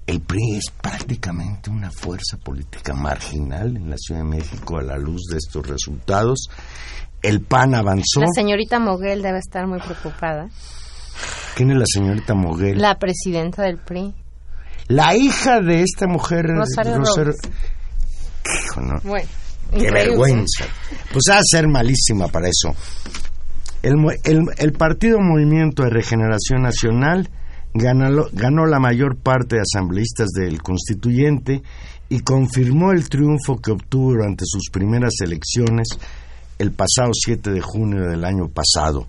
El PRI es prácticamente una fuerza política marginal en la Ciudad de México a la luz de estos resultados. El PAN avanzó. La señorita Moguel debe estar muy preocupada. ¿Quién es la señorita Moguel? La presidenta del PRI. La hija de esta mujer, Rosario Rosario-. Hijo, no. Bueno, Qué increíble. vergüenza. Pues ha de ser malísima para eso. El, el- el Partido Movimiento de Regeneración Nacional ganó, ganó la mayor parte de asambleístas del constituyente y confirmó el triunfo que obtuvo durante sus primeras elecciones el pasado 7 de junio del año pasado,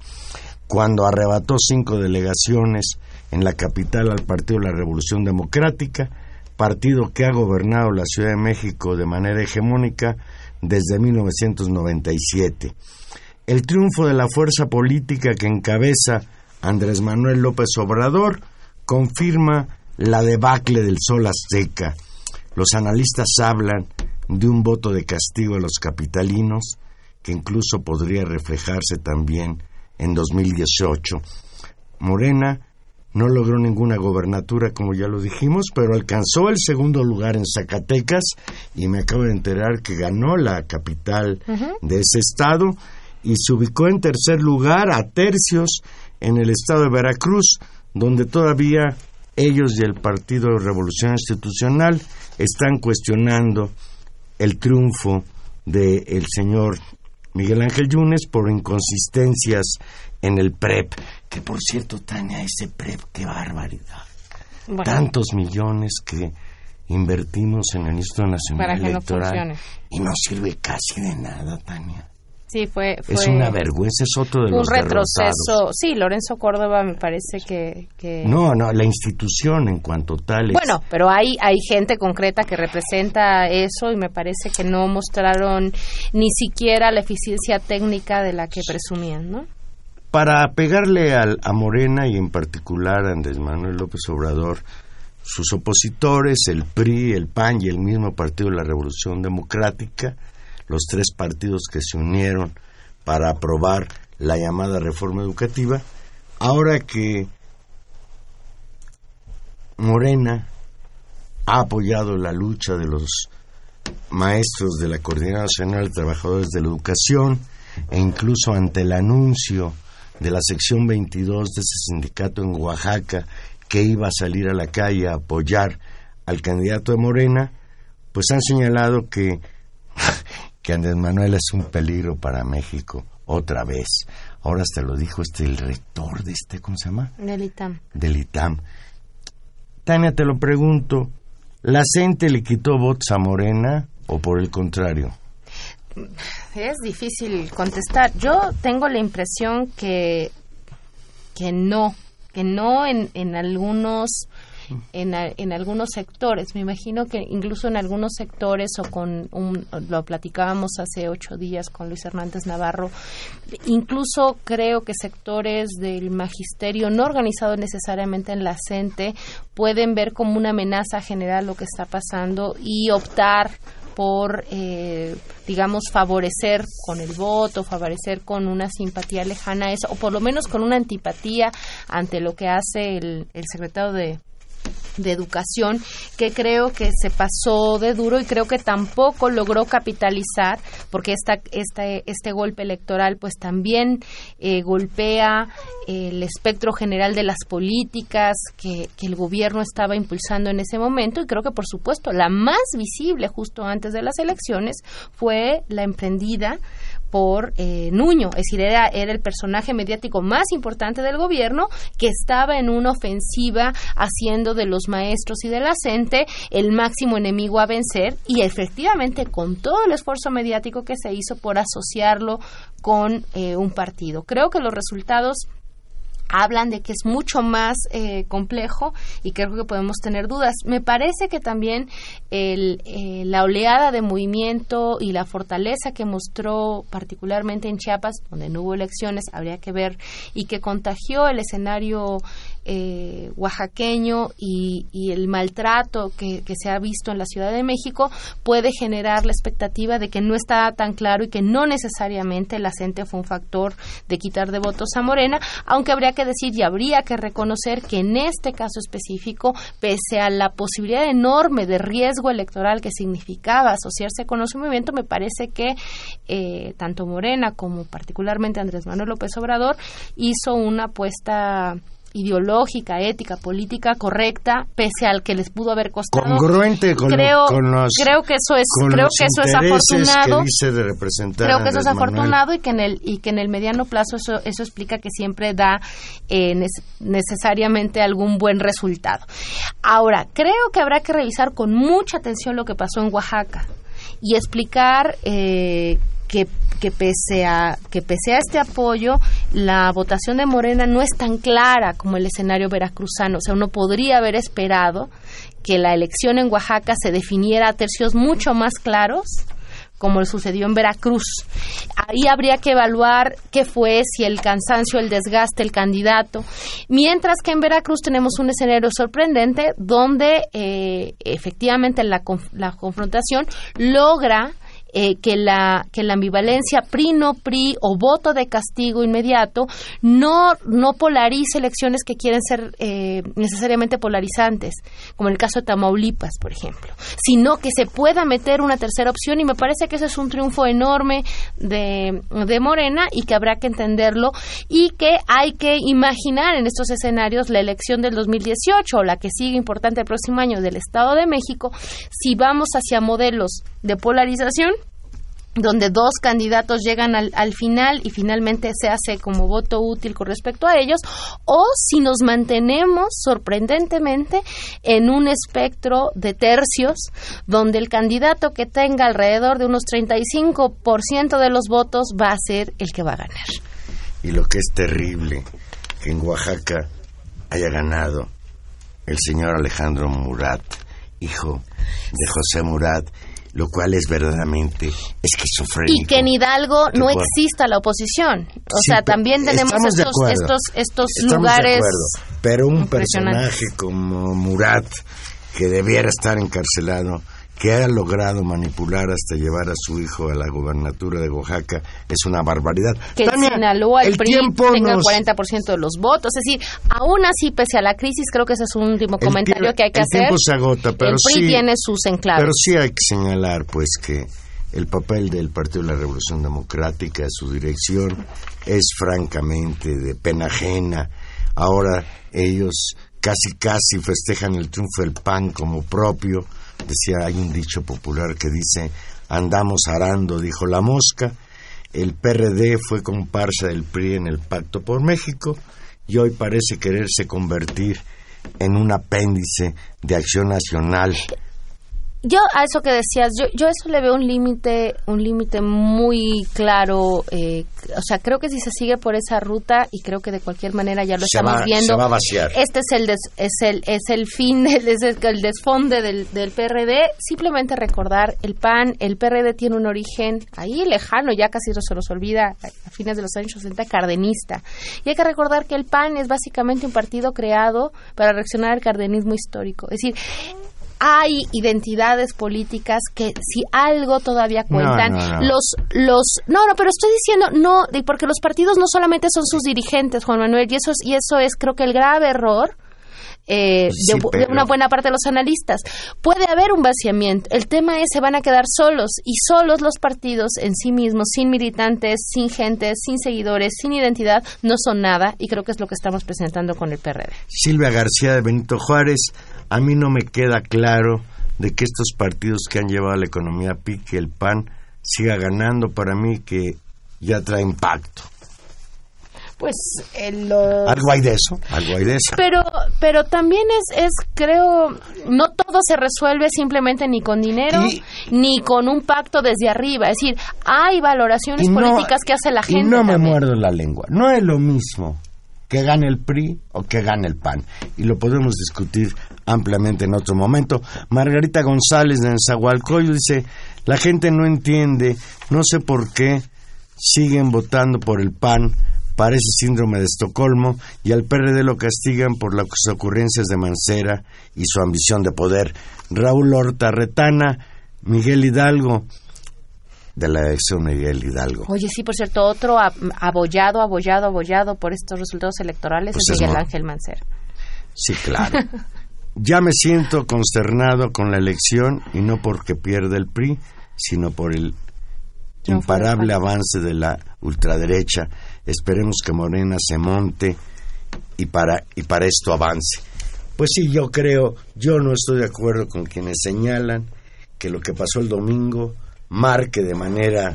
cuando arrebató cinco delegaciones en la capital al Partido de la Revolución Democrática, partido que ha gobernado la Ciudad de México de manera hegemónica desde 1997. El triunfo de la fuerza política que encabeza Andrés Manuel López Obrador confirma la debacle del sol azteca. Los analistas hablan de un voto de castigo a los capitalinos que incluso podría reflejarse también en 2018. Morena no logró ninguna gobernatura, como ya lo dijimos, pero alcanzó el segundo lugar en Zacatecas y me acabo de enterar que ganó la capital de ese estado y se ubicó en tercer lugar a tercios en el estado de Veracruz, donde todavía ellos y el Partido de Revolución Institucional están cuestionando el triunfo del señor Miguel Ángel Yunes por inconsistencias en el PREP. Que por cierto, Tania, ese PREP, qué barbaridad. Bueno, Tantos millones que invertimos en el Instituto Nacional Para que no Electoral y no sirve casi de nada, Tania. Sí, fue, fue Es una vergüenza, es otro de un los retroceso. derrotados. Sí, Lorenzo Córdoba me parece que... que- No, no, la institución en cuanto tal es... Bueno, pero hay, hay gente concreta que representa eso y me parece que no mostraron ni siquiera la eficiencia técnica de la que presumían, ¿no? para pegarle al, a Morena y en particular a Andrés Manuel López Obrador, sus opositores, el PRI, el PAN y el mismo Partido de la Revolución Democrática, los tres partidos que se unieron para aprobar la llamada reforma educativa, ahora que Morena ha apoyado la lucha de los maestros de la Coordinadora Nacional de Trabajadores de la Educación e incluso ante el anuncio de la sección 22 de ese sindicato en Oaxaca que iba a salir a la calle a apoyar al candidato de Morena, pues han señalado que, que Andrés Manuel es un peligro para México otra vez. Ahora hasta lo dijo este el rector de este, ¿cómo se llama? Del ITAM. Del ITAM. Tania, te lo pregunto, ¿la gente le quitó votos a Morena o por el contrario? Es difícil contestar. Yo tengo la impresión que, que no, que no en, en algunos en, a- en algunos sectores. Me imagino que incluso en algunos sectores o con un, lo platicábamos hace ocho días con Luis Hernández Navarro, incluso creo que sectores del magisterio no organizado necesariamente en la CENTE pueden ver como una amenaza general lo que está pasando y optar por, eh, digamos, favorecer con el voto, favorecer con una simpatía lejana a eso, o por lo menos con una antipatía ante lo que hace el, el secretario de, de Educación, que creo que se pasó de duro y creo que tampoco logró capitalizar, porque esta, esta, este golpe electoral pues también eh, golpea el espectro general de las políticas que, que el gobierno estaba impulsando en ese momento. Y creo que por supuesto la más visible justo antes de las elecciones fue la emprendida por eh, Nuño, es decir, era, era el personaje mediático más importante del gobierno que estaba en una ofensiva haciendo de los maestros y de la gente el máximo enemigo a vencer y efectivamente con todo el esfuerzo mediático que se hizo por asociarlo con eh, un partido. Creo que los resultados hablan de que es mucho más eh, complejo y creo que podemos tener dudas. Me parece que también el, eh, la oleada de movimiento y la fortaleza que mostró particularmente en Chiapas, donde no hubo elecciones, habría que ver, y que contagió el escenario eh, oaxaqueño y, y el maltrato que, se ha visto en la Ciudad de México puede generar la expectativa de que no está tan claro y que no necesariamente el acente fue un factor de quitar de votos a Morena, aunque habría que decir y habría que reconocer que en este caso específico, pese a la posibilidad enorme de riesgo electoral que significaba asociarse con los movimiento, me parece que eh, tanto Morena como particularmente Andrés Manuel López Obrador hizo una apuesta ideológica, ética, política correcta, pese al que les pudo haber costado. Congruente con, creo, con los creo que eso es, creo que eso es afortunado. que de Creo que eso es Manuel. afortunado y que en el y que en el mediano plazo eso eso explica que siempre da eh, necesariamente algún buen resultado. Ahora creo que habrá que revisar con mucha atención lo que pasó en Oaxaca y explicar eh, que, que pese a que pese a este apoyo la votación de Morena no es tan clara como el escenario veracruzano o sea uno podría haber esperado que la elección en Oaxaca se definiera a tercios mucho más claros como sucedió en Veracruz. Ahí habría que evaluar qué fue, si el cansancio, el desgaste, el candidato. Mientras que en Veracruz tenemos un escenario sorprendente donde eh, efectivamente la, la confrontación logra eh, que la que la ambivalencia PRI no PRI o voto de castigo inmediato no no polarice elecciones que quieren ser eh, necesariamente polarizantes como el caso de Tamaulipas por ejemplo sino que se pueda meter una tercera opción y me parece que ese es un triunfo enorme de, de Morena y que habrá que entenderlo y que hay que imaginar en estos escenarios la elección del 2018 o la que sigue importante el próximo año del Estado de México si vamos hacia modelos de polarización donde dos candidatos llegan al, al final y finalmente se hace como voto útil con respecto a ellos, o si nos mantenemos sorprendentemente en un espectro de tercios, donde el candidato que tenga alrededor de unos 35% de los votos va a ser el que va a ganar. Y lo que es terrible, que en Oaxaca haya ganado el señor Alejandro Murat, hijo de José Murat, lo cual es verdaderamente esquizofrénico. Y que en Hidalgo no exista la oposición. O Sí, sea, también tenemos estos, estos, estos Estamos de lugares. acuerdo, pero un personaje como Murat, que debiera estar encarcelado, que ha logrado manipular hasta llevar a su hijo a la gobernatura de Oaxaca, es una barbaridad. que Tania, Sinaloa el, el PRI tiempo tenga nos- el 40% de los votos. Es decir, aún así, pese a la crisis, creo que ese es un último El comentario que hay que el hacer. tiempo se agota, pero el PRI sí- tiene sus enclaves. Pero sí hay que señalar, pues, que el papel del Partido de la Revolución Democrática, su dirección, es francamente de pena ajena. Ahora ellos casi, casi festejan el triunfo del PAN como propio. Decía, hay un dicho popular que dice, andamos arando, dijo la mosca. El PRD fue comparsa del PRI en el Pacto por México y hoy parece quererse convertir en un apéndice de acción nacional Yo a eso que decías, yo, yo eso le veo un límite, un límite muy claro. eh, o sea, creo que si se sigue por esa ruta y creo que de cualquier manera ya lo Se estamos va- viendo. se va a vaciar. Este es el des- es el es el fin, es el, el desfonde del, del PRD. Simplemente recordar el PAN, el PRD tiene un origen ahí lejano, ya casi se nos olvida a fines de los años 60 cardenista. Y hay que recordar que el PAN es básicamente un partido creado para reaccionar al cardenismo histórico. Es decir, hay identidades políticas que si algo todavía cuentan no, no. los los no no pero estoy diciendo no de- porque los partidos no solamente son sus dirigentes Juan Manuel y eso es, y eso es creo que el grave error eh, Sí, de, una buena parte de los analistas. Puede haber un vaciamiento. El tema es se van a quedar solos y solos los partidos en sí mismos, sin militantes, sin gente, sin seguidores, sin identidad, no son nada y creo que es lo que estamos presentando con el PRD. Silvia García de Benito Juárez, a mí no me queda claro de que estos partidos que han llevado a la economía a pique, el PAN, siga ganando para mí que ya traen pacto. Pues el, los- Algo hay de eso, algo hay de eso. pero pero también es es creo no todo se resuelve simplemente ni con dinero Y- ni con un pacto desde arriba es decir hay valoraciones no- políticas que hace la gente Y no me también. muerdo la lengua. No es lo mismo que gane el PRI o que gane el PAN. Y lo podemos discutir ampliamente en otro momento. Margarita González de Enzahualcoyo dice, la gente no entiende, no sé por qué siguen votando por el PAN, parece síndrome de Estocolmo y al PRD lo castigan por las ocurrencias de Mancera y su ambición de poder. Raúl Horta Retana, Miguel Hidalgo, de la elección Miguel Hidalgo. Oye, sí, por cierto, otro abollado, abollado, abollado por estos resultados electorales Pues es es Miguel Ángel Mancera. Sí, claro. Ya me siento consternado con la elección y no porque pierda el PRI, sino por el imparable avance de la ultraderecha. Esperemos que Morena se monte y para y para esto avance. Pues sí, yo creo, yo no estoy de acuerdo con quienes señalan que lo que pasó el domingo marque de manera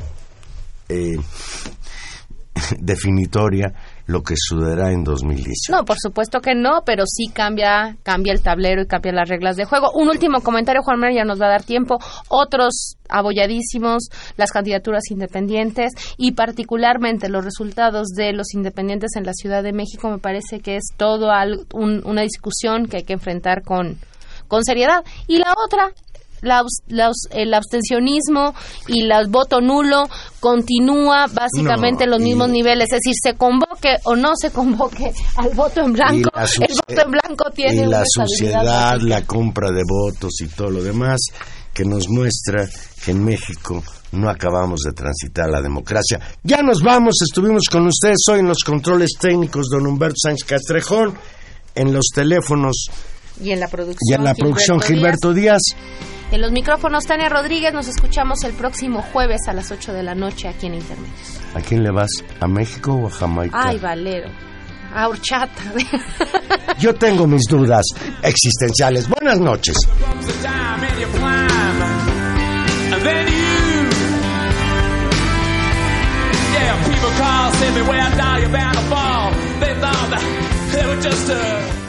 eh, definitoria lo que sucederá en 2018. No, por supuesto que no, pero sí cambia, cambia el tablero y cambia las reglas de juego. Un último comentario, Juan Manuel, ya nos va a dar tiempo. Otros abolladísimos, las candidaturas independientes y particularmente los resultados de los independientes en la Ciudad de México me parece que es todo al- un- una discusión que hay que enfrentar con, con seriedad. Y la otra, la el abstencionismo y el voto nulo continúa básicamente en los y- mismos niveles, es decir, se convoque o no se convoque al voto en blanco, el voto en blanco tiene y una la suciedad, básica. la compra de votos y todo lo demás que nos muestra que en México no acabamos de transitar la democracia. Ya nos vamos, estuvimos con ustedes hoy en los controles técnicos don Humberto Sánchez Castrejón, en los teléfonos y en la producción, y en la producción Gilberto Díaz. Díaz. En los micrófonos Tania Rodríguez, nos escuchamos el próximo jueves a las 8 de la noche aquí en Internet. ¿A quién le vas? ¿A México o a Jamaica? Ay, Valero. A horchata. Yo tengo mis dudas existenciales. Buenas noches. people call, say me where down you're bound to fall. They thought that they were just a